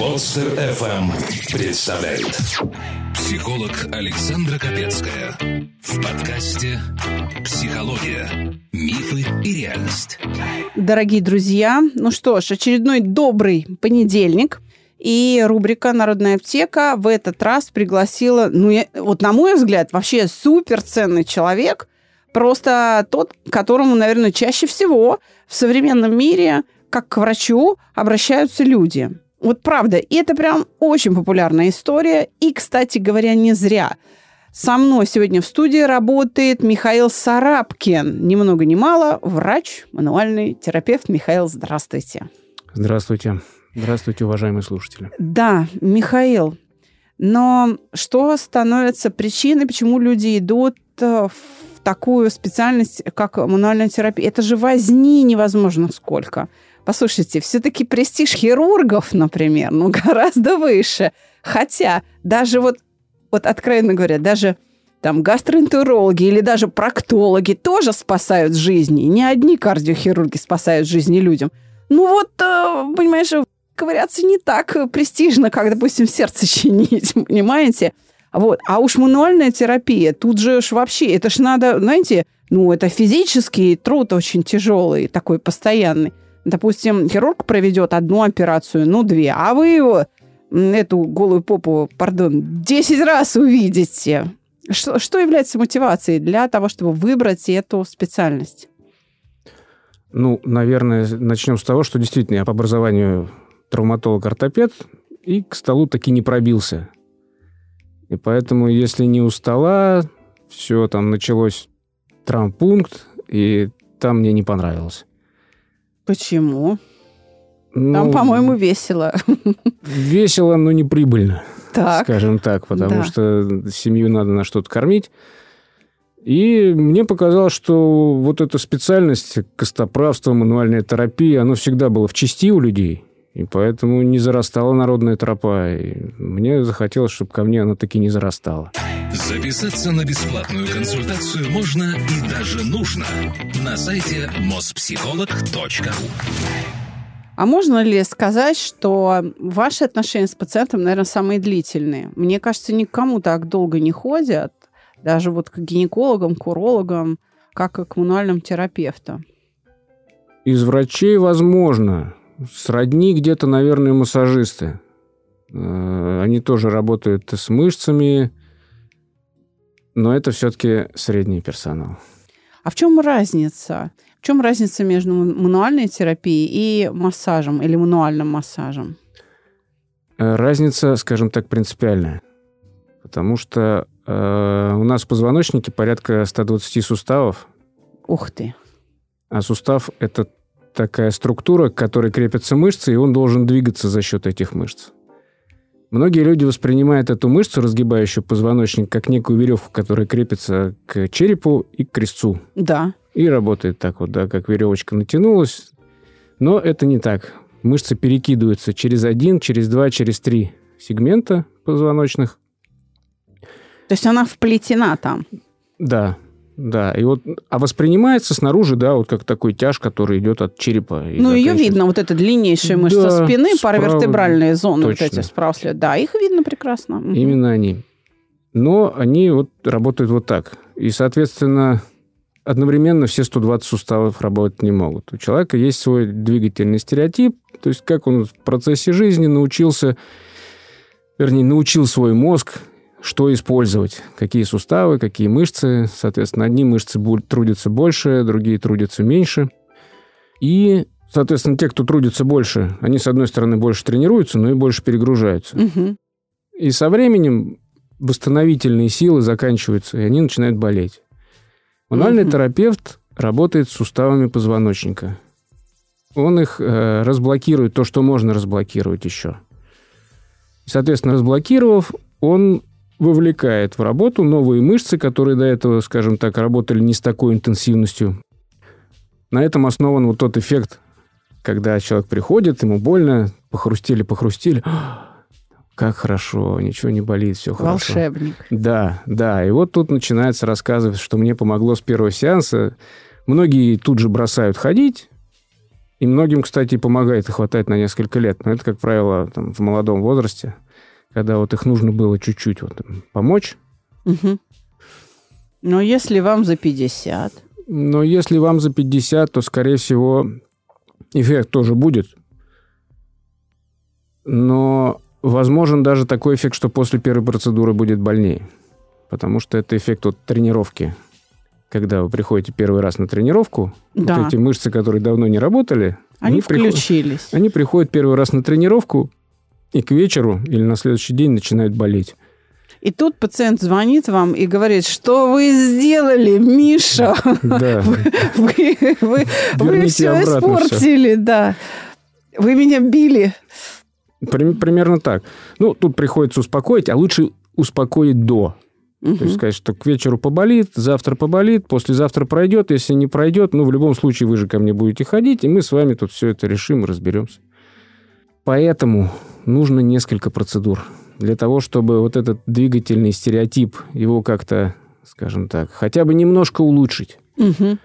Подстер FM представляет. Психолог Александра Капецкая. В подкасте «Психология. Мифы и реальность» Дорогие друзья, ну что ж, очередной добрый понедельник – и рубрика «Народная аптека» в этот раз пригласила, ну, я, вот на мой взгляд, вообще суперценный человек, просто тот, которому, наверное, чаще всего в современном мире, как к врачу, обращаются люди. Вот правда, и это прям очень популярная история. И, кстати говоря, не зря. Со мной сегодня в студии работает Михаил Сарапкин. Ни много ни мало, врач, мануальный терапевт. Михаил, здравствуйте. Здравствуйте. Здравствуйте, уважаемые слушатели. Да, Михаил, но что становится причиной, почему люди идут э, в такую специальность, как мануальная терапия? Это же возни невозможно сколько. Послушайте, все-таки престиж хирургов, например, ну, гораздо выше. Хотя даже вот, вот откровенно говоря, даже там гастроэнтерологи или даже проктологи тоже спасают жизни. Не одни кардиохирурги спасают жизни людям. Ну вот, э, понимаешь, ковыряться не так престижно, как, допустим, сердце чинить, понимаете? Вот. А уж мануальная терапия, тут же ж вообще, это ж надо, знаете, ну, это физический труд очень тяжелый, такой постоянный. Допустим, хирург проведет одну операцию, ну, две, а вы эту голую попу, пардон, 10 раз увидите. Что, что является мотивацией для того, чтобы выбрать эту специальность? Ну, наверное, начнем с того, что действительно я по образованию травматолог-ортопед и к столу таки не пробился. И поэтому, если не у стола, все, там началось травмпункт, и там мне не понравилось. Почему? Ну, Там, по-моему, весело. Весело, но не прибыльно, так. скажем так, потому да. что семью надо на что-то кормить. И мне показалось, что вот эта специальность, костоправство, мануальная терапия, оно всегда было в части у людей. И поэтому не зарастала народная тропа. И мне захотелось, чтобы ко мне она таки не зарастала. Записаться на бесплатную консультацию можно и даже нужно на сайте mospsycholog.ru а можно ли сказать, что ваши отношения с пациентом, наверное, самые длительные? Мне кажется, никому так долго не ходят, даже вот к гинекологам, к урологам, как и к коммунальным терапевтам. Из врачей возможно. Сродни где-то, наверное, массажисты. Э, они тоже работают с мышцами, но это все-таки средний персонал. А в чем разница? В чем разница между мануальной терапией и массажем или мануальным массажем? Э, разница, скажем так, принципиальная. Потому что э, у нас в позвоночнике порядка 120 суставов. Ух ты. А сустав – это такая структура, к которой крепятся мышцы, и он должен двигаться за счет этих мышц. Многие люди воспринимают эту мышцу, разгибающую позвоночник, как некую веревку, которая крепится к черепу и к крестцу. Да. И работает так вот, да, как веревочка натянулась. Но это не так. Мышцы перекидываются через один, через два, через три сегмента позвоночных. То есть она вплетена там? Да, да, и вот, а воспринимается снаружи, да, вот как такой тяж, который идет от черепа. Ну, ее видно, вот эта длиннейшая мышца да, спины, справа... паравертебральные зоны, Точно. вот эти справа след. Да, их видно прекрасно. Именно они. Но они вот работают вот так. И, соответственно, одновременно все 120 суставов работать не могут. У человека есть свой двигательный стереотип, то есть как он в процессе жизни научился, вернее, научил свой мозг что использовать, какие суставы, какие мышцы. Соответственно, одни мышцы трудятся больше, другие трудятся меньше. И, соответственно, те, кто трудится больше, они, с одной стороны, больше тренируются, но и больше перегружаются. Угу. И со временем восстановительные силы заканчиваются, и они начинают болеть. Мануальный угу. терапевт работает с суставами позвоночника. Он их э, разблокирует, то, что можно разблокировать еще. Соответственно, разблокировав, он вовлекает в работу новые мышцы, которые до этого, скажем так, работали не с такой интенсивностью. На этом основан вот тот эффект, когда человек приходит, ему больно, похрустили, похрустили, как хорошо, ничего не болит, все хорошо. Волшебник. Да, да. И вот тут начинается рассказывать, что мне помогло с первого сеанса. Многие тут же бросают ходить, И многим, кстати, помогает и хватает на несколько лет. Но это, как правило, там, в молодом возрасте, когда вот их нужно было чуть-чуть вот, помочь. Угу. Но если вам за 50? Но если вам за 50, то, скорее всего, эффект тоже будет. Но возможен даже такой эффект, что после первой процедуры будет больнее. Потому что это эффект от тренировки. Когда вы приходите первый раз на тренировку, да. вот эти мышцы, которые давно не работали, они, они включились. Приходят, они приходят первый раз на тренировку, и к вечеру или на следующий день начинают болеть. И тут пациент звонит вам и говорит, что вы сделали, Миша? Да. Вы, вы, вы, вы все испортили, все. да. Вы меня били. Примерно так. Ну, тут приходится успокоить, а лучше успокоить до. Угу. То есть сказать, что к вечеру поболит, завтра поболит, послезавтра пройдет. Если не пройдет, ну, в любом случае вы же ко мне будете ходить, и мы с вами тут все это решим и разберемся. Поэтому нужно несколько процедур для того, чтобы вот этот двигательный стереотип, его как-то, скажем так, хотя бы немножко улучшить. Угу.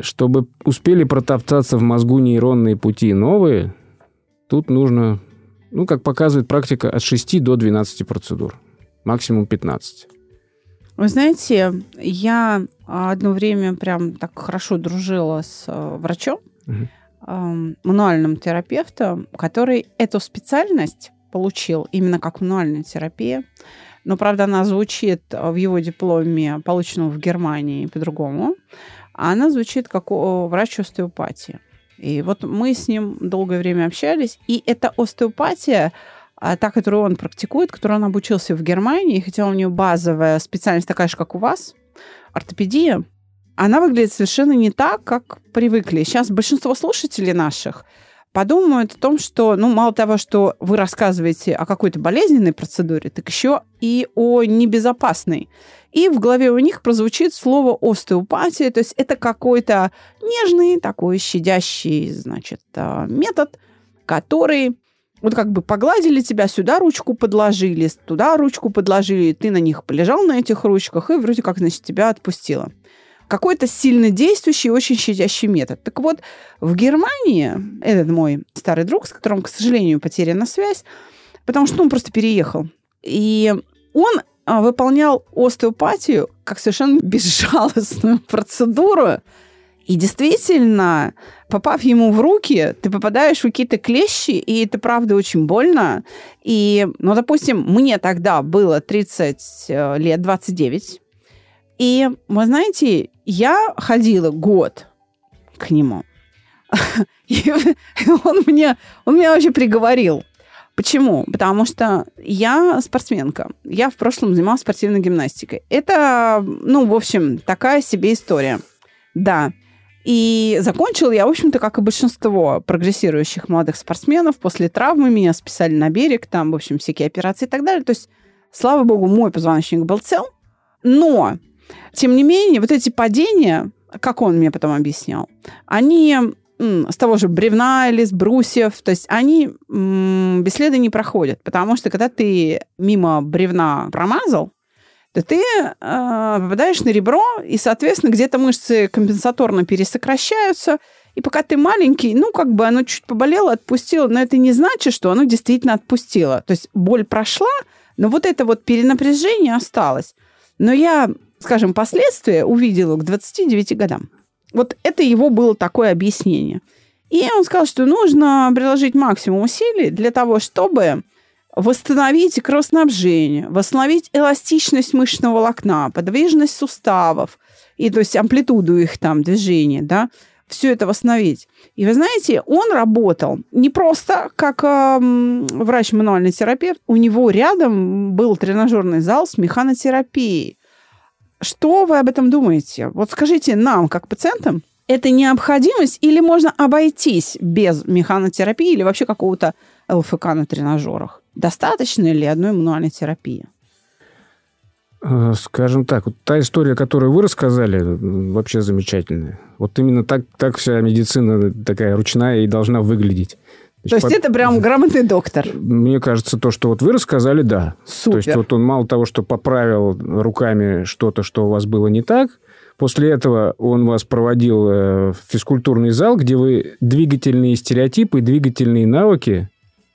Чтобы успели протоптаться в мозгу нейронные пути новые, тут нужно, ну, как показывает практика, от 6 до 12 процедур. Максимум 15. Вы знаете, я одно время прям так хорошо дружила с э, врачом, угу. Мануальным терапевтом, который эту специальность получил именно как мануальная терапия. Но, правда, она звучит в его дипломе, полученном в Германии, по-другому. А она звучит как врач остеопатии. И вот мы с ним долгое время общались, и эта остеопатия, а, та, которую он практикует, которую он обучился в Германии, хотя у него базовая специальность такая же, как у вас, ортопедия, она выглядит совершенно не так, как привыкли. Сейчас большинство слушателей наших подумают о том, что, ну, мало того, что вы рассказываете о какой-то болезненной процедуре, так еще и о небезопасной. И в голове у них прозвучит слово остеопатия, то есть это какой-то нежный, такой щадящий, значит, а, метод, который вот как бы погладили тебя, сюда ручку подложили, туда ручку подложили, ты на них полежал на этих ручках, и вроде как, значит, тебя отпустило какой-то сильно действующий, очень щадящий метод. Так вот, в Германии этот мой старый друг, с которым, к сожалению, потеряна связь, потому что он просто переехал. И он а, выполнял остеопатию как совершенно безжалостную процедуру. И действительно, попав ему в руки, ты попадаешь в какие-то клещи, и это, правда, очень больно. И, ну, допустим, мне тогда было 30 э, лет, 29, и, вы знаете, я ходила год к нему. И он мне, он меня вообще приговорил. Почему? Потому что я спортсменка. Я в прошлом занималась спортивной гимнастикой. Это, ну, в общем, такая себе история. Да. И закончил я, в общем-то, как и большинство прогрессирующих молодых спортсменов, после травмы меня списали на берег, там, в общем, всякие операции и так далее. То есть, слава богу, мой позвоночник был цел. Но тем не менее, вот эти падения, как он мне потом объяснял, они с того же бревна или с брусьев, то есть они бесследно не проходят, потому что когда ты мимо бревна промазал, то ты э, попадаешь на ребро, и, соответственно, где-то мышцы компенсаторно пересокращаются, и пока ты маленький, ну, как бы оно чуть поболело, отпустило, но это не значит, что оно действительно отпустило. То есть боль прошла, но вот это вот перенапряжение осталось. Но я скажем, последствия увидела к 29 годам. Вот это его было такое объяснение. И он сказал, что нужно приложить максимум усилий для того, чтобы восстановить кровоснабжение, восстановить эластичность мышечного волокна, подвижность суставов, и то есть амплитуду их там движения, да, все это восстановить. И вы знаете, он работал не просто как э, врач-мануальный терапевт, у него рядом был тренажерный зал с механотерапией. Что вы об этом думаете? Вот скажите нам, как пациентам, это необходимость или можно обойтись без механотерапии или вообще какого-то ЛФК на тренажерах? Достаточно ли одной мануальной терапии? Э, скажем так, вот та история, которую вы рассказали, вообще замечательная. Вот именно так, так вся медицина такая ручная и должна выглядеть. То есть по... это прям грамотный доктор? Мне кажется, то, что вот вы рассказали, да. Супер. То есть вот он мало того, что поправил руками что-то, что у вас было не так, После этого он вас проводил э, в физкультурный зал, где вы двигательные стереотипы, двигательные навыки,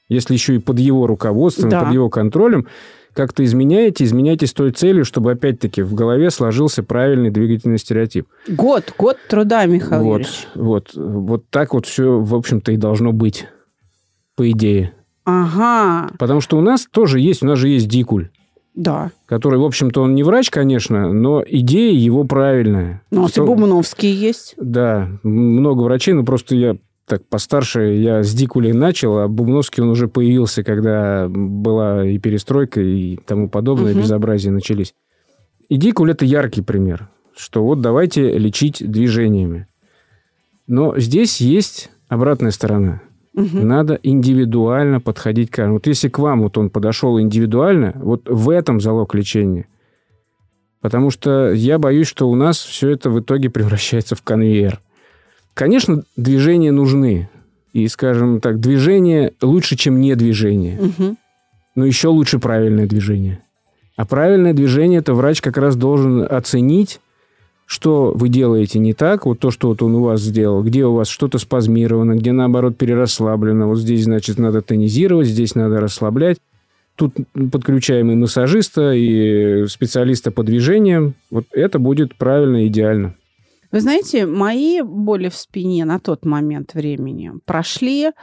если еще и под его руководством, Да. под его контролем, как-то изменяете, изменяете с той целью, чтобы опять-таки в голове сложился правильный двигательный стереотип. Год, год труда, Михаил вот, Юрьевич. вот, вот так вот все, в общем-то, и должно быть, по идее. Ага, Потому что у нас тоже есть, у нас же есть дикуль, да. который, в общем-то, он не врач, конечно, но идея его правильная. Ну, и Что- Бубновский есть. Да, много врачей, но просто я так постарше, я с Дикулей начал, а Бубновский он уже появился, когда была и перестройка, и тому подобное, Мгм. безобразие начались. И Дикуль – это яркий пример, что вот давайте лечить движениями. Но здесь есть обратная сторона. Мгм. Надо индивидуально подходить к каждому. Вот если к вам вот он подошел индивидуально, вот в этом залог лечения. Потому что я боюсь, что у нас все это в итоге превращается в конвейер. Конечно, движения нужны. И, скажем так, движение лучше, чем не движение. Мгм. Но еще лучше правильное движение. А правильное движение это врач как раз должен оценить, что вы делаете не так, вот то, что вот он у вас сделал, где у вас что-то спазмировано, где наоборот перерасслаблено, вот здесь, значит, надо тонизировать, здесь надо расслаблять. Тут подключаем и массажиста, и специалиста по движениям. Вот это будет правильно, идеально. Вы знаете, мои боли в спине на тот момент времени прошли,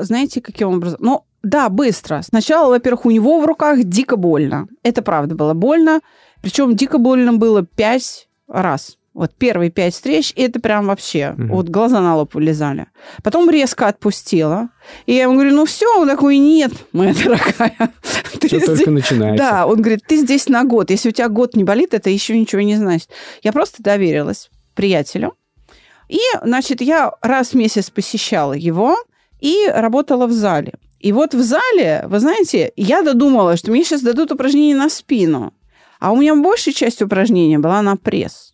знаете, каким образом? Ну, да, быстро. Сначала, во-первых, у него в руках дико больно. Это правда было больно. Причем дико больно было пять раз. Вот первые пять встреч, и это прям вообще, Мгм. вот глаза на лоб вылезали. Потом резко отпустила. И я ему говорю, ну все, он такой, нет, моя дорогая. ты Все здесь- только начинается. да, он говорит, ты здесь на год. Если у тебя год не болит, это еще ничего не значит. Я просто доверилась приятелю. И, значит, я раз в месяц посещала его и работала в зале. И вот в зале, вы знаете, я додумала, что мне сейчас дадут упражнение на спину. А у меня большая часть упражнения была на пресс.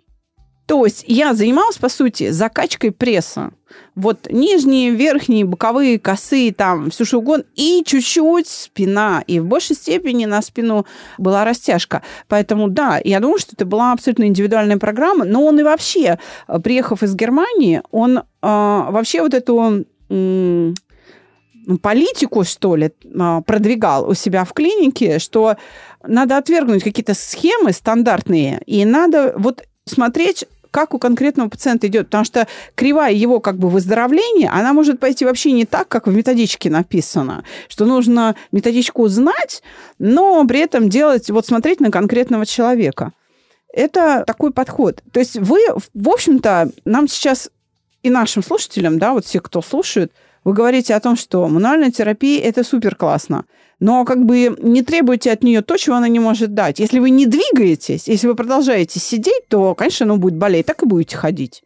То есть я занималась, по сути, закачкой пресса. Вот нижние, верхние, боковые, косые, там, все что угодно. И чуть-чуть спина. И в большей степени на спину была растяжка. Поэтому, да, я думаю, что это была абсолютно индивидуальная программа. Но он и вообще, э, приехав из Германии, он э, вообще вот эту политику, что ли, а, продвигал у себя в клинике, что надо отвергнуть какие-то схемы стандартные, и надо вот смотреть, как у конкретного пациента идет, потому что кривая его как бы выздоровления, она может пойти вообще не так, как в методичке написано, что нужно методичку знать, но при этом делать, вот смотреть на конкретного человека. Это такой подход. То есть вы, в общем-то, нам сейчас и нашим слушателям, да, вот все, кто слушает, вы говорите о том, что мануальная терапия – это супер классно, но как бы не требуйте от нее то, чего она не может дать. Если вы не двигаетесь, если вы продолжаете сидеть, то, конечно, оно будет болеть, так и будете ходить.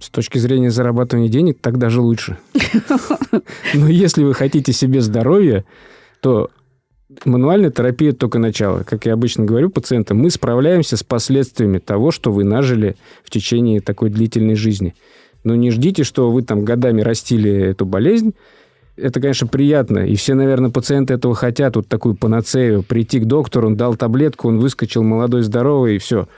С точки зрения зарабатывания денег, так даже лучше. Но если вы хотите себе здоровья, то мануальная терапия только начало. Как я обычно говорю пациентам, мы справляемся с последствиями того, что вы нажили в течение такой длительной жизни. Но не ждите, что вы там годами растили эту болезнь. Это, конечно, приятно. И все, наверное, пациенты этого хотят. Вот такую панацею. Прийти к доктору, он дал таблетку, он выскочил молодой, здоровый, и все.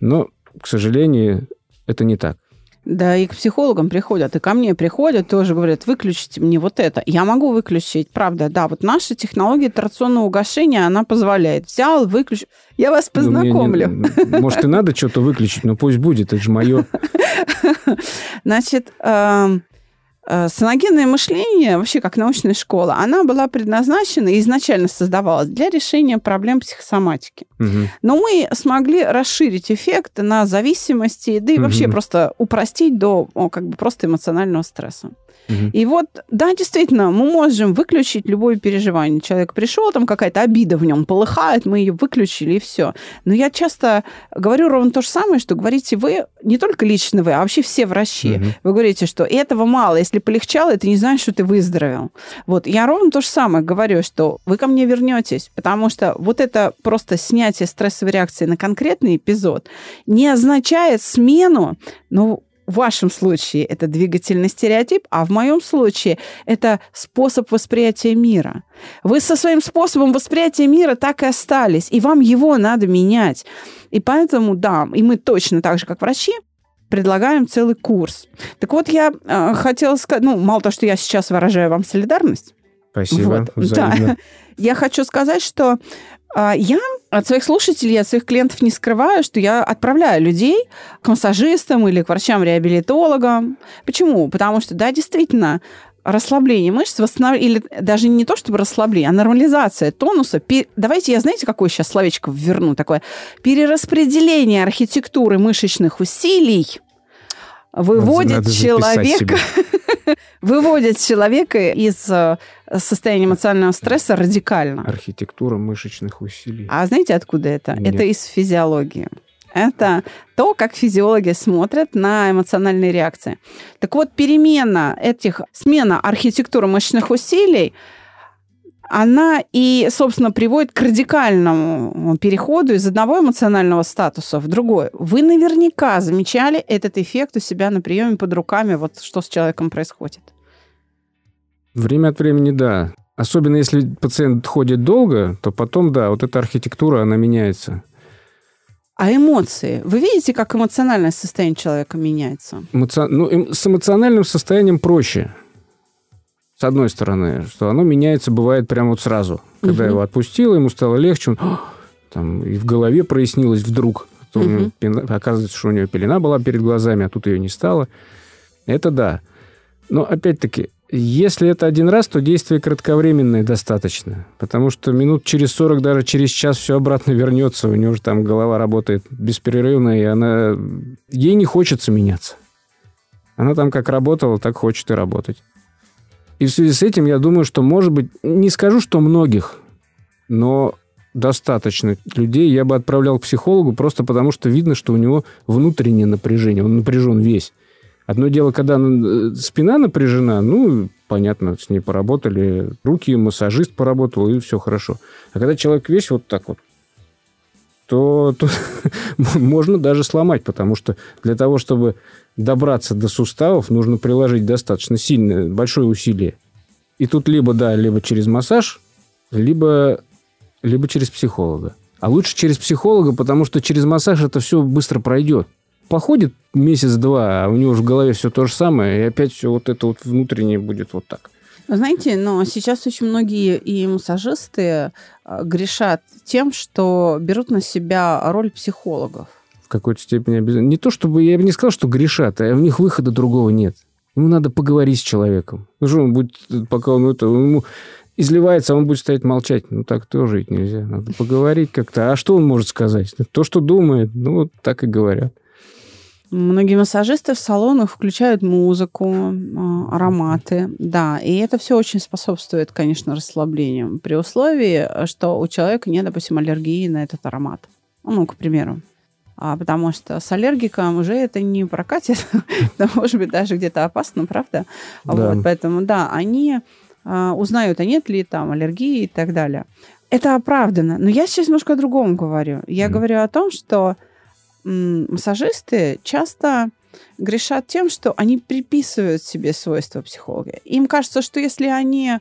Но, к сожалению, это не так. Да, и к психологам приходят, и ко мне приходят, тоже говорят, выключите мне вот это. Я могу выключить, правда, да. Вот наша технология трационного угошения, она позволяет. Взял, выключил. Я вас Ну, мне не- познакомлю. может, и надо что-то выключить, но пусть будет, это же мое. Значит, эм, саногенное мышление, вообще как научная школа, она была предназначена и изначально создавалась для решения проблем психосоматики. Мгм. Но мы смогли расширить эффект на зависимости, да и вообще Мгм. просто упростить до о, как бы просто эмоционального стресса. Мгм. И вот, да, действительно, мы можем выключить любое переживание. Человек пришел, там какая-то обида в нем полыхает, мы ее выключили, и все. Но я часто говорю ровно то же самое, что говорите вы, не только лично вы, а вообще все врачи. Мгм. Вы говорите, что этого мало, если полегчало, это не значит, что ты выздоровел. Вот, я ровно то же самое говорю, что вы ко мне вернетесь, потому что вот это просто снятие стрессовой реакции на конкретный эпизод не означает смену, ну, в вашем случае это двигательный стереотип, а в моем случае это способ восприятия мира. Вы со своим способом восприятия мира так и остались, и вам его надо менять. И поэтому, да, и мы точно так же, как врачи, предлагаем целый курс. Так вот, я э, хотела сказать, ну, мало того, что я сейчас выражаю вам солидарность. Спасибо. Вот, да. Я хочу сказать, что э, я от своих слушателей, от своих клиентов не скрываю, что я отправляю людей к массажистам или к врачам-реабилитологам. Почему? Потому что, да, действительно, расслабление мышц, восстанов... или даже не то чтобы расслабление, а нормализация тонуса. Пер... Давайте я, знаете, какое сейчас словечко верну такое? Перераспределение архитектуры мышечных усилий выводит человека выводит человека из состояния эмоционального стресса радикально. Архитектура мышечных усилий. А знаете, откуда это? Нет. Это из физиологии. Это то, как физиологи смотрят на эмоциональные реакции. Так вот, перемена этих, смена архитектуры мышечных усилий, она и, собственно, приводит к радикальному переходу из одного эмоционального статуса в другой. Вы наверняка замечали этот эффект у себя на приеме под руками, вот что с человеком происходит. Время от времени, да. Особенно если пациент ходит долго, то потом, да, вот эта архитектура, она меняется. А эмоции? Вы видите, как эмоциональное состояние человека меняется? Эмоци... Ну, эм... с эмоциональным состоянием проще. С одной стороны, что оно меняется, бывает прямо вот сразу. Когда угу. его отпустило, ему стало легче, он там и в голове прояснилось вдруг. Угу. Оказывается, что у него пелена была перед глазами, а тут ее не стало. Это да. Но опять-таки, если это один раз, то действие кратковременное достаточно. Потому что минут через 40, даже через час все обратно вернется. У него же там голова работает беспрерывно, и она... Ей не хочется меняться. Она там как работала, так хочет и работать. И в связи с этим я думаю, что, может быть, не скажу, что многих, но достаточно людей я бы отправлял к психологу просто потому, что видно, что у него внутреннее напряжение, он напряжен весь. Одно дело, когда э, спина напряжена, ну, понятно, с ней поработали, руки, массажист поработал, и все хорошо. А когда человек весь вот так вот, то, то можно даже сломать, потому что для того, чтобы добраться до суставов, нужно приложить достаточно сильное, большое усилие. И тут либо, да, либо через массаж, либо, либо через психолога. А лучше через психолога, потому что через массаж это все быстро пройдет походит месяц-два, а у него в голове все то же самое, и опять все вот это вот внутреннее будет вот так. Знаете, но сейчас очень многие и массажисты а, грешат тем, что берут на себя роль психологов. В какой-то степени обязательно. Не то чтобы, я бы не сказал, что грешат, а у них выхода другого нет. Ему надо поговорить с человеком. Ну что он будет, пока он это, ему изливается, а он будет стоять молчать. Ну, так тоже ведь нельзя. Надо поговорить как-то. А что он может сказать? То, что думает, ну, вот так и говорят. Многие массажисты в салонах включают музыку, а, ароматы, да, и это все очень способствует, конечно, расслаблению, при условии, что у человека нет, допустим, аллергии на этот аромат. Ну, к примеру. А, потому что с аллергиком уже это не прокатит, это может быть даже где-то опасно, правда? Да. Вот, поэтому, да, они а, узнают, а нет ли там аллергии и так далее. Это оправдано. Но я сейчас немножко о другом говорю. Я mm. говорю о том, что массажисты часто грешат тем, что они приписывают себе свойства психолога. Им кажется, что если они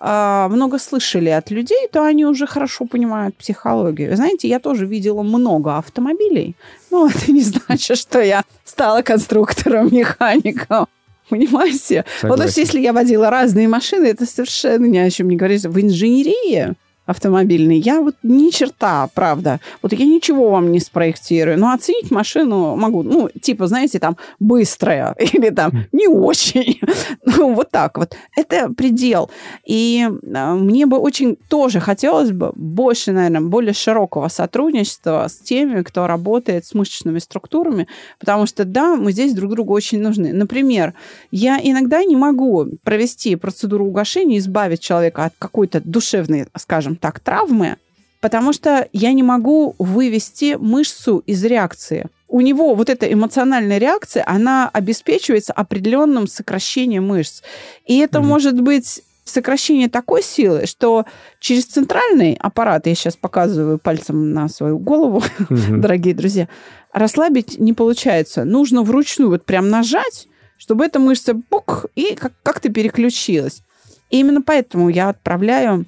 э, много слышали от людей, то они уже хорошо понимают психологию. Знаете, я тоже видела много автомобилей, но это не значит, что я стала конструктором, механиком. Понимаете? Согласен. Вот то есть, если я водила разные машины, это совершенно ни о чем не говорит. В инженерии автомобильный, я вот ни черта, правда. Вот я ничего вам не спроектирую, но оценить машину могу. Ну, типа, знаете, там, быстрая или там не очень. ну, вот так вот. Это предел. И э, мне бы очень тоже хотелось бы больше, наверное, более широкого сотрудничества с теми, кто работает с мышечными структурами, потому что, да, мы здесь друг другу очень нужны. Например, я иногда не могу провести процедуру угошения, избавить человека от какой-то душевной, скажем, так, травмы, потому что я не могу вывести мышцу из реакции. У него вот эта эмоциональная реакция, она обеспечивается определенным сокращением мышц. И это mm-hmm. может быть сокращение такой силы, что через центральный аппарат, я сейчас показываю пальцем на свою голову, Мгм. дорогие друзья, расслабить не получается. Нужно вручную вот прям нажать, чтобы эта мышца бук и как- как-то переключилась. И именно поэтому я отправляю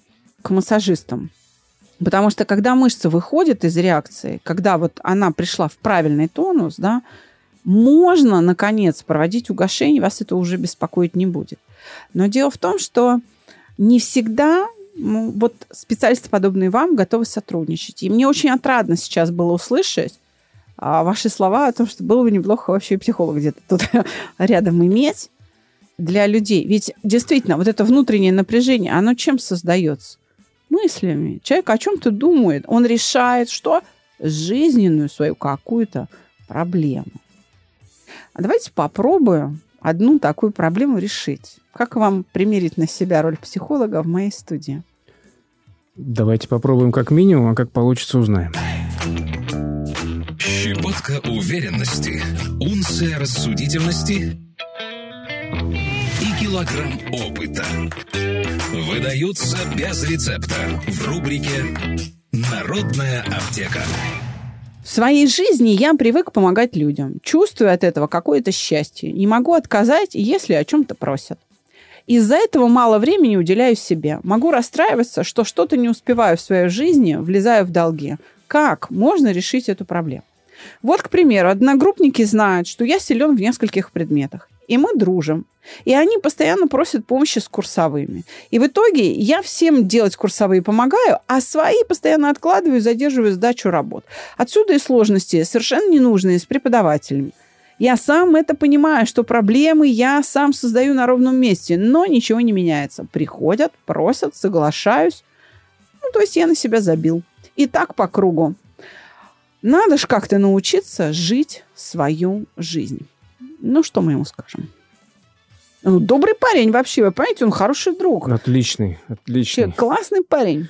массажистам. Потому что когда мышца выходит из реакции, когда вот она пришла в правильный тонус, да, можно, наконец, проводить угошение, вас это уже беспокоить не будет. Но дело в том, что не всегда ну, вот специалисты, подобные вам, готовы сотрудничать. И мне очень отрадно сейчас было услышать а, ваши слова о том, что было бы неплохо вообще и психолог где-то тут рядом иметь для людей. Ведь действительно, вот это внутреннее напряжение, оно чем создается? Мыслями. Человек о чем-то думает. Он решает, что? Жизненную свою какую-то проблему. А давайте попробуем одну такую проблему решить. Как вам примерить на себя роль психолога в моей студии? Давайте попробуем как минимум, а как получится, узнаем. Щепотка уверенности, унция рассудительности и килограмм опыта. Выдаются без рецепта в рубрике «Народная аптека». В своей жизни я привык помогать людям. Чувствую от этого какое-то счастье. Не могу отказать, если о чем-то просят. Из-за этого мало времени уделяю себе. Могу расстраиваться, что что-то не успеваю в своей жизни, влезаю в долги. Как можно решить эту проблему? Вот, к примеру, одногруппники знают, что я силен в нескольких предметах. И мы дружим. И они постоянно просят помощи с курсовыми. И в итоге я всем делать курсовые помогаю, а свои постоянно откладываю задерживаю сдачу работ. Отсюда и сложности, совершенно ненужные, с преподавателями. Я сам это понимаю, что проблемы я сам создаю на ровном месте, но ничего не меняется. Приходят, просят, соглашаюсь. Ну, то есть я на себя забил. И так по кругу. Надо ж как-то научиться жить свою жизнь. Ну, что мы ему скажем? Ну, добрый парень вообще, вы понимаете, он хороший друг. Отличный, Вообще отличный. классный парень.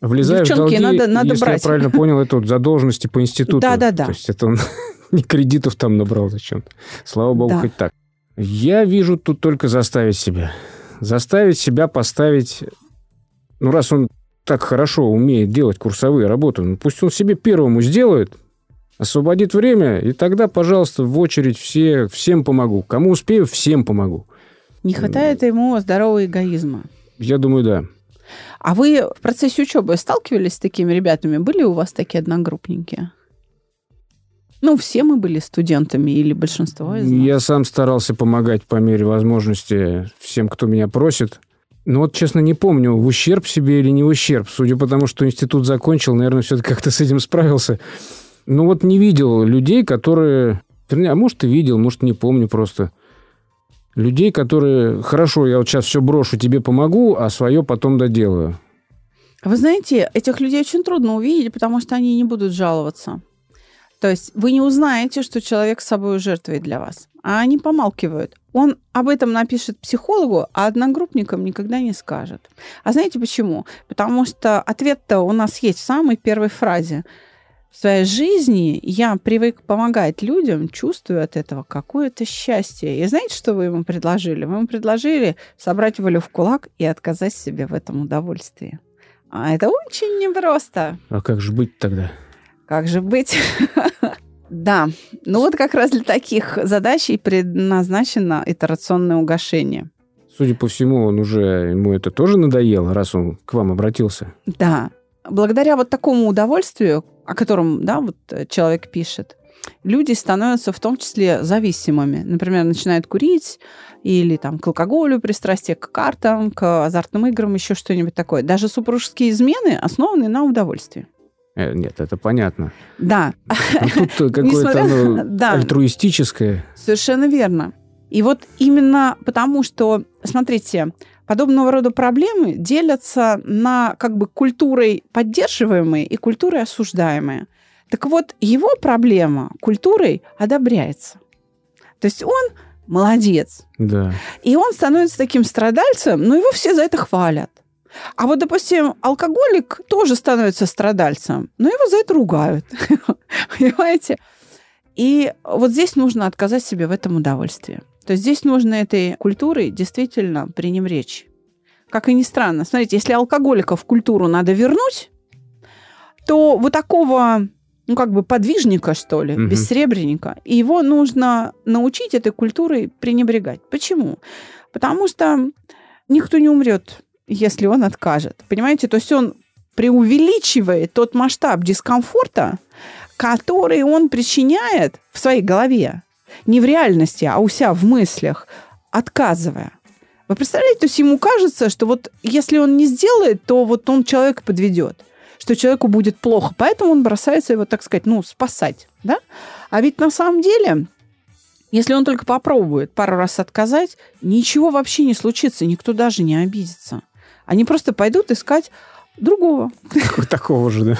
Влезаю в Девчонки, долги, надо- надо если брать. я правильно понял, это вот задолженности по институту. Да-да-да. То есть это он не кредитов там набрал зачем-то. Слава богу, Да. хоть так. Я вижу тут только заставить себя. Заставить себя поставить... Ну, раз он так хорошо умеет делать курсовые работы, ну, пусть он себе первому сделает, освободит время, и тогда, пожалуйста, в очередь все, всем помогу. Кому успею, всем помогу. Не хватает ему здорового эгоизма. Я думаю, да. А вы в процессе учебы сталкивались с такими ребятами? Были у вас такие одногруппники? Ну, все мы были студентами или большинство из нас. Я сам старался помогать по мере возможности всем, кто меня просит. Но вот, честно, не помню, в ущерб себе или не в ущерб. Судя по тому, что институт закончил, наверное, все-таки как-то с этим справился. Ну вот не видел людей, которые... Вернее, а может, и видел, может, не помню просто. Людей, которые... Хорошо, я вот сейчас все брошу, тебе помогу, а свое потом доделаю. Вы знаете, этих людей очень трудно увидеть, потому что они не будут жаловаться. То есть вы не узнаете, что человек с собой жертвует для вас. А они помалкивают. Он об этом напишет психологу, а одногруппникам никогда не скажет. А знаете почему? Потому что ответ-то у нас есть в самой первой фразе. В своей жизни я привык помогать людям, чувствую от этого какое-то счастье. И знаете, что вы ему предложили? Вы ему предложили собрать волю в кулак и отказать себе в этом удовольствии. А это очень непросто. А как же быть тогда? Как же быть? Да, ну вот как раз для таких задач и предназначено итерационное угошение. Судя по всему, он уже... Ему это тоже надоело, раз он к вам обратился. Да, благодаря вот такому удовольствию, о котором, да, вот э, человек пишет, люди становятся в том числе зависимыми. Например, начинают курить или там к алкоголю пристрастие, к картам, к азартным играм, еще что-нибудь такое. Даже супружеские измены основаны на удовольствии. Э, нет, это понятно. Да, А тут какое-то Несмотря- оно да. альтруистическое. Совершенно верно. И вот именно потому, что, смотрите, подобного рода проблемы делятся на как бы культурой поддерживаемые и культурой осуждаемые. Так вот, его проблема культурой одобряется. То есть он молодец. Да. И он становится таким страдальцем, но его все за это хвалят. А вот, допустим, алкоголик тоже становится страдальцем, но его за это ругают. Понимаете? И вот здесь нужно отказать себе в этом удовольствии. То здесь нужно этой культурой действительно пренебречь. как и ни странно. Смотрите, если алкоголика в культуру надо вернуть, то вот такого ну, как бы подвижника, что ли, Мгм. бессребреника, и его нужно научить этой культурой пренебрегать. Почему? Потому что никто не умрет, если он откажет. Понимаете? То есть он преувеличивает тот масштаб дискомфорта, который он причиняет в своей голове. Не в реальности, а у себя в мыслях, отказывая. Вы представляете, то есть ему кажется, что вот если он не сделает, то вот он человека подведет, что человеку будет плохо. Поэтому он бросается его, так сказать, ну, спасать. Да? А ведь на самом деле, если он только попробует пару раз отказать, ничего вообще не случится, никто даже не обидится. Они просто пойдут искать другого. Такого же, да.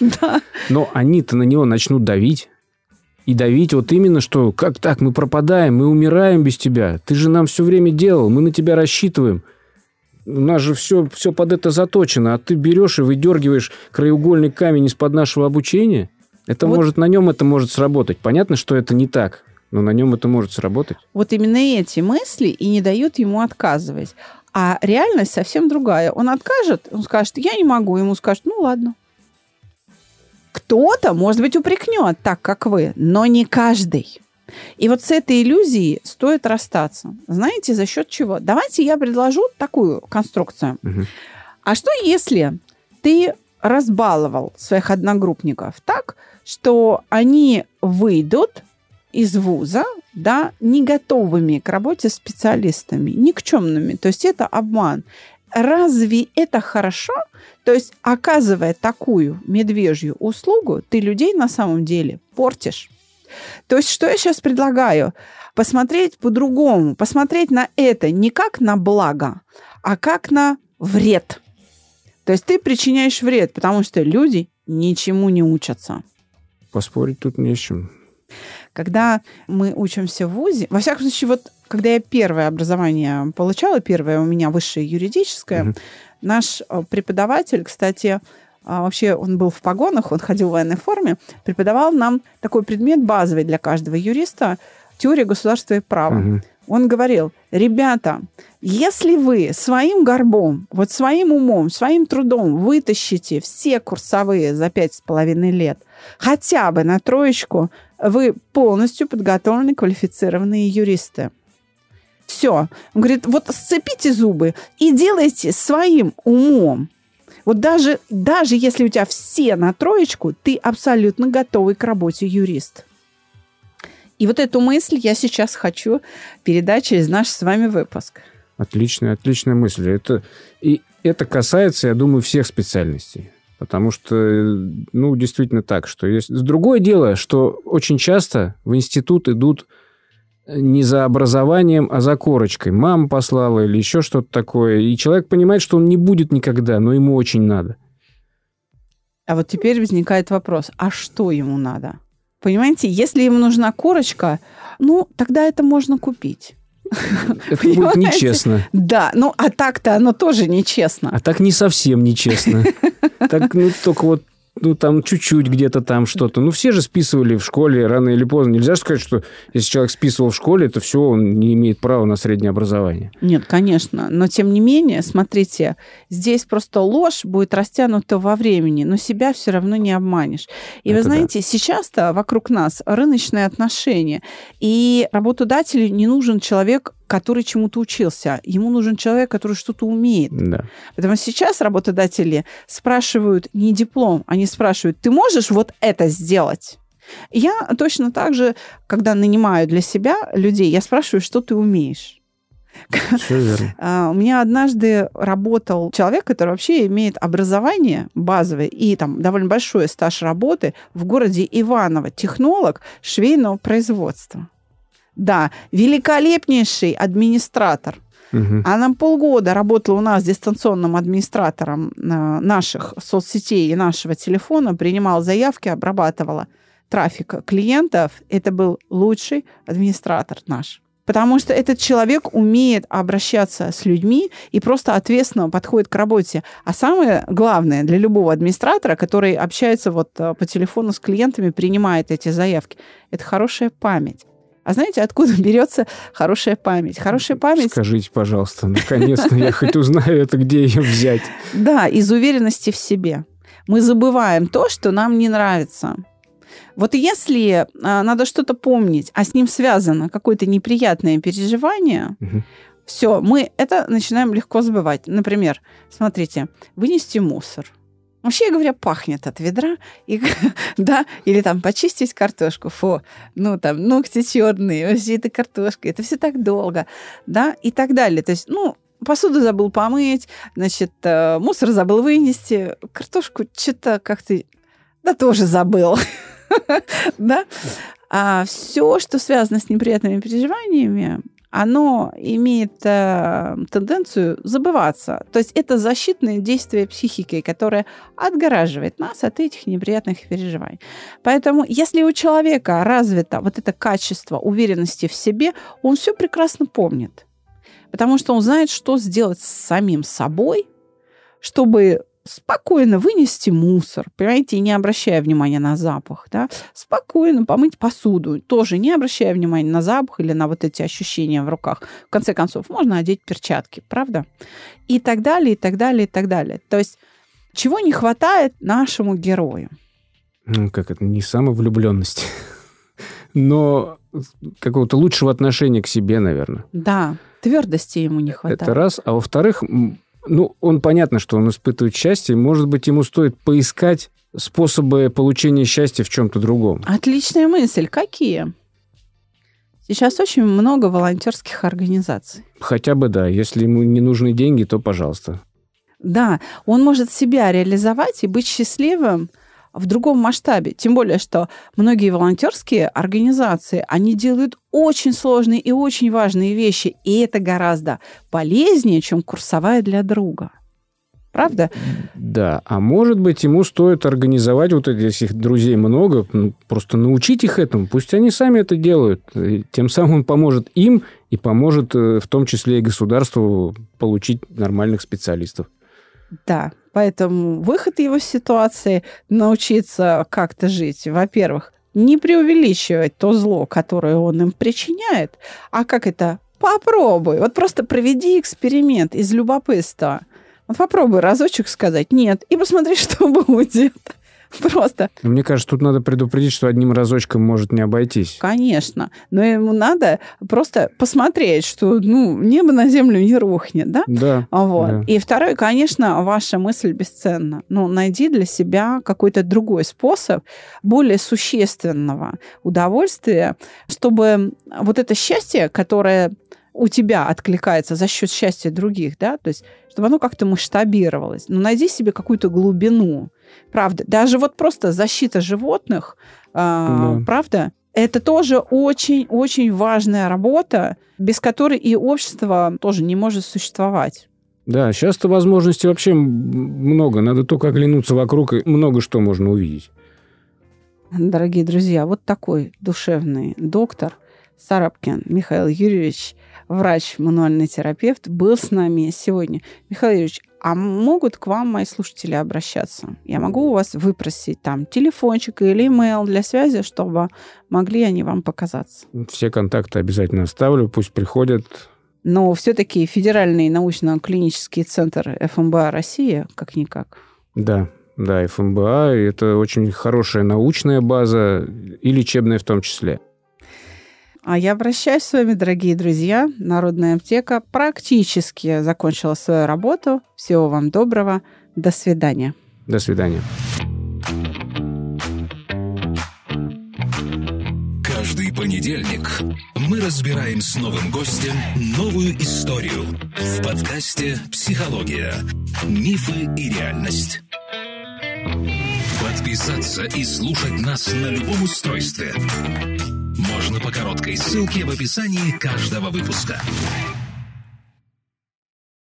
Да. Но они-то на него начнут давить. И давить вот именно, что как так, мы пропадаем, мы умираем без тебя. Ты же нам все время делал, мы на тебя рассчитываем. У нас же все, все под это заточено, а ты берешь и выдергиваешь краеугольный камень из-под нашего обучения. Это Вот. может, на нем это может сработать. Понятно, что это не так, но на нем это может сработать. Вот именно эти мысли и не дают ему отказывать. А реальность совсем другая. Он откажет, он скажет, я не могу. Ему скажут, ну ладно. Кто-то, может быть, упрекнет так, как вы, но не каждый. И вот с этой иллюзией стоит расстаться. Знаете, за счет чего? Давайте я предложу такую конструкцию. Мгм. А что если ты разбаловал своих одногруппников так, что они выйдут из вуза, да, не готовыми к работе с специалистами, никчемными. То есть это обман. Разве это хорошо? То есть, оказывая такую медвежью услугу, ты людей на самом деле портишь. То есть, что я сейчас предлагаю? Посмотреть по-другому, посмотреть на это не как на благо, а как на вред. То есть ты причиняешь вред, потому что люди ничему не учатся. Поспорить тут не с чем. Когда мы учимся в ВУЗе, во всяком случае, вот когда я первое образование получала, первое у меня высшее юридическое, Мгм. наш э, преподаватель, кстати, а, вообще он был в погонах, он ходил в военной форме, преподавал нам такой предмет базовый для каждого юриста теория государства и права. Мгм. Он говорил, ребята, если вы своим горбом, вот своим умом, своим трудом вытащите все курсовые за пять с половиной лет, хотя бы на троечку, вы полностью подготовленные, квалифицированные юристы. Все. Он говорит, вот сцепите зубы и делайте своим умом. Вот даже, даже если у тебя все на троечку, ты абсолютно готовый к работе юрист. И вот эту мысль я сейчас хочу передать через наш с вами выпуск. Отличная, отличная мысль. Это, и это касается, я думаю, всех специальностей. Потому что, э, ну, действительно так, что есть... Другое дело, что очень часто в институт идут не за образованием, а за корочкой. Мама послала или еще что-то такое. И человек понимает, что он не будет никогда, но ему очень надо. А вот теперь возникает вопрос, а что ему надо? Понимаете, если ему нужна корочка, ну, тогда это можно купить. Это будет Понимаете? нечестно. Да, ну, а так-то оно тоже нечестно. А так не совсем нечестно. Так, ну, только вот ну, там чуть-чуть где-то там что-то. Ну, все же списывали в школе рано или поздно. Нельзя же сказать, что если человек списывал в школе, то все, он не имеет права на среднее образование. Нет, конечно. Но тем не менее, смотрите, здесь просто ложь будет растянута во времени, но себя все равно не обманешь. И Это вы да. знаете, сейчас-то вокруг нас рыночные отношения, и работодателю не нужен человек, который чему-то учился. Ему нужен человек, который что-то умеет. Да. Потому что сейчас работодатели спрашивают не диплом, они спрашивают, ты можешь вот это сделать? Я точно так же, когда нанимаю для себя людей, я спрашиваю, что ты умеешь. А, У меня однажды работал человек, который вообще имеет образование базовое и там довольно большой стаж работы в городе Иваново, технолог швейного производства. Да, великолепнейший администратор. Мгм. Она полгода работала у нас дистанционным администратором э, наших соцсетей и нашего телефона, принимала заявки, обрабатывала трафик клиентов. Это был лучший администратор наш. Потому что этот человек умеет обращаться с людьми и просто ответственно подходит к работе. А самое главное для любого администратора, который общается вот э, по телефону с клиентами, принимает эти заявки, это хорошая память. А знаете, откуда берется хорошая память? Хорошая память... Скажите, пожалуйста, наконец-то я хоть узнаю это, где ее взять. Да, из уверенности в себе. Мы забываем то, что нам не нравится. Вот если а, надо что-то помнить, а с ним связано какое-то неприятное переживание, Мгм. все, мы это начинаем легко забывать. Например, смотрите, вынести мусор. Вообще говоря, пахнет от ведра, и, да, или там почистить картошку, фу, ну там ногти черные, вообще это картошка, это все так долго, да, и так далее. То есть, ну, посуду забыл помыть, значит, э, мусор забыл вынести, картошку что-то как-то, да, тоже забыл, да. А все, что связано с неприятными переживаниями, оно имеет э, тенденцию забываться. То есть это защитное действие психики, которое отгораживает нас от этих неприятных переживаний. Поэтому если у человека развито вот это качество уверенности в себе, он все прекрасно помнит. Потому что он знает, что сделать с самим собой, чтобы спокойно вынести мусор, понимаете, не обращая внимания на запах, да, спокойно помыть посуду, тоже не обращая внимания на запах или на вот эти ощущения в руках. В конце концов, можно одеть перчатки, правда? И так далее, и так далее, и так далее. То есть чего не хватает нашему герою? Ну, как это, не самовлюбленность, но какого-то лучшего отношения к себе, наверное. Да, твердости ему не хватает. Это раз. А во-вторых, ну, он понятно, что он испытывает счастье. Может быть, ему стоит поискать способы получения счастья в чем-то другом. Отличная мысль. Какие? Сейчас очень много волонтерских организаций. Хотя бы да. Если ему не нужны деньги, то пожалуйста. Да, он может себя реализовать и быть счастливым в другом масштабе. Тем более, что многие волонтерские организации, они делают очень сложные и очень важные вещи, и это гораздо полезнее, чем курсовая для друга. Правда? Да, а может быть, ему стоит организовать вот этих друзей много, ну, просто научить их этому. Пусть они сами это делают. И тем самым он поможет им и поможет э, в том числе и государству получить нормальных специалистов. Да, поэтому выход его из ситуации научиться как-то жить. Во-первых, не преувеличивать то зло, которое он им причиняет, а как это? Попробуй. Вот просто проведи эксперимент из любопытства. Вот попробуй разочек сказать «нет» и посмотри, что будет. Просто, Мне кажется, тут надо предупредить, что одним разочком может не обойтись. конечно. Но ему надо просто посмотреть, что ну, небо на землю не рухнет, да? Да. А Вот. Да. И второй, конечно, ваша мысль бесценна. Ну, найди для себя какой-то другой способ более существенного удовольствия, чтобы вот это счастье, которое у тебя откликается за счет счастья других, да, то есть чтобы оно как-то масштабировалось. Ну, найди себе какую-то глубину. Правда, даже вот просто защита животных, а, Да. правда, это тоже очень-очень важная работа, без которой и общество тоже не может существовать. Да, сейчас-то возможностей вообще много. Надо только оглянуться вокруг, и много что можно увидеть. Дорогие друзья, вот такой душевный доктор Сарапкин Михаил Юрьевич, врач-мануальный терапевт, был с нами сегодня. Михаил Юрьевич, а могут к вам мои слушатели обращаться? Я могу у вас выпросить там телефончик или имейл для связи, чтобы могли они вам показаться? Все контакты обязательно оставлю, пусть приходят. Но все-таки Федеральный научно-клинический центр ФМБА России, как-никак. Да, да, ФМБА, это очень хорошая научная база, и лечебная в том числе. А я обращаюсь с вами, дорогие друзья. Народная аптека практически закончила свою работу. Всего вам доброго. До свидания. До свидания. Каждый понедельник мы разбираем с новым гостем новую историю в подкасте «Психология. Мифы и реальность». Подписаться и слушать нас на любом устройстве можно по короткой ссылке в описании каждого выпуска.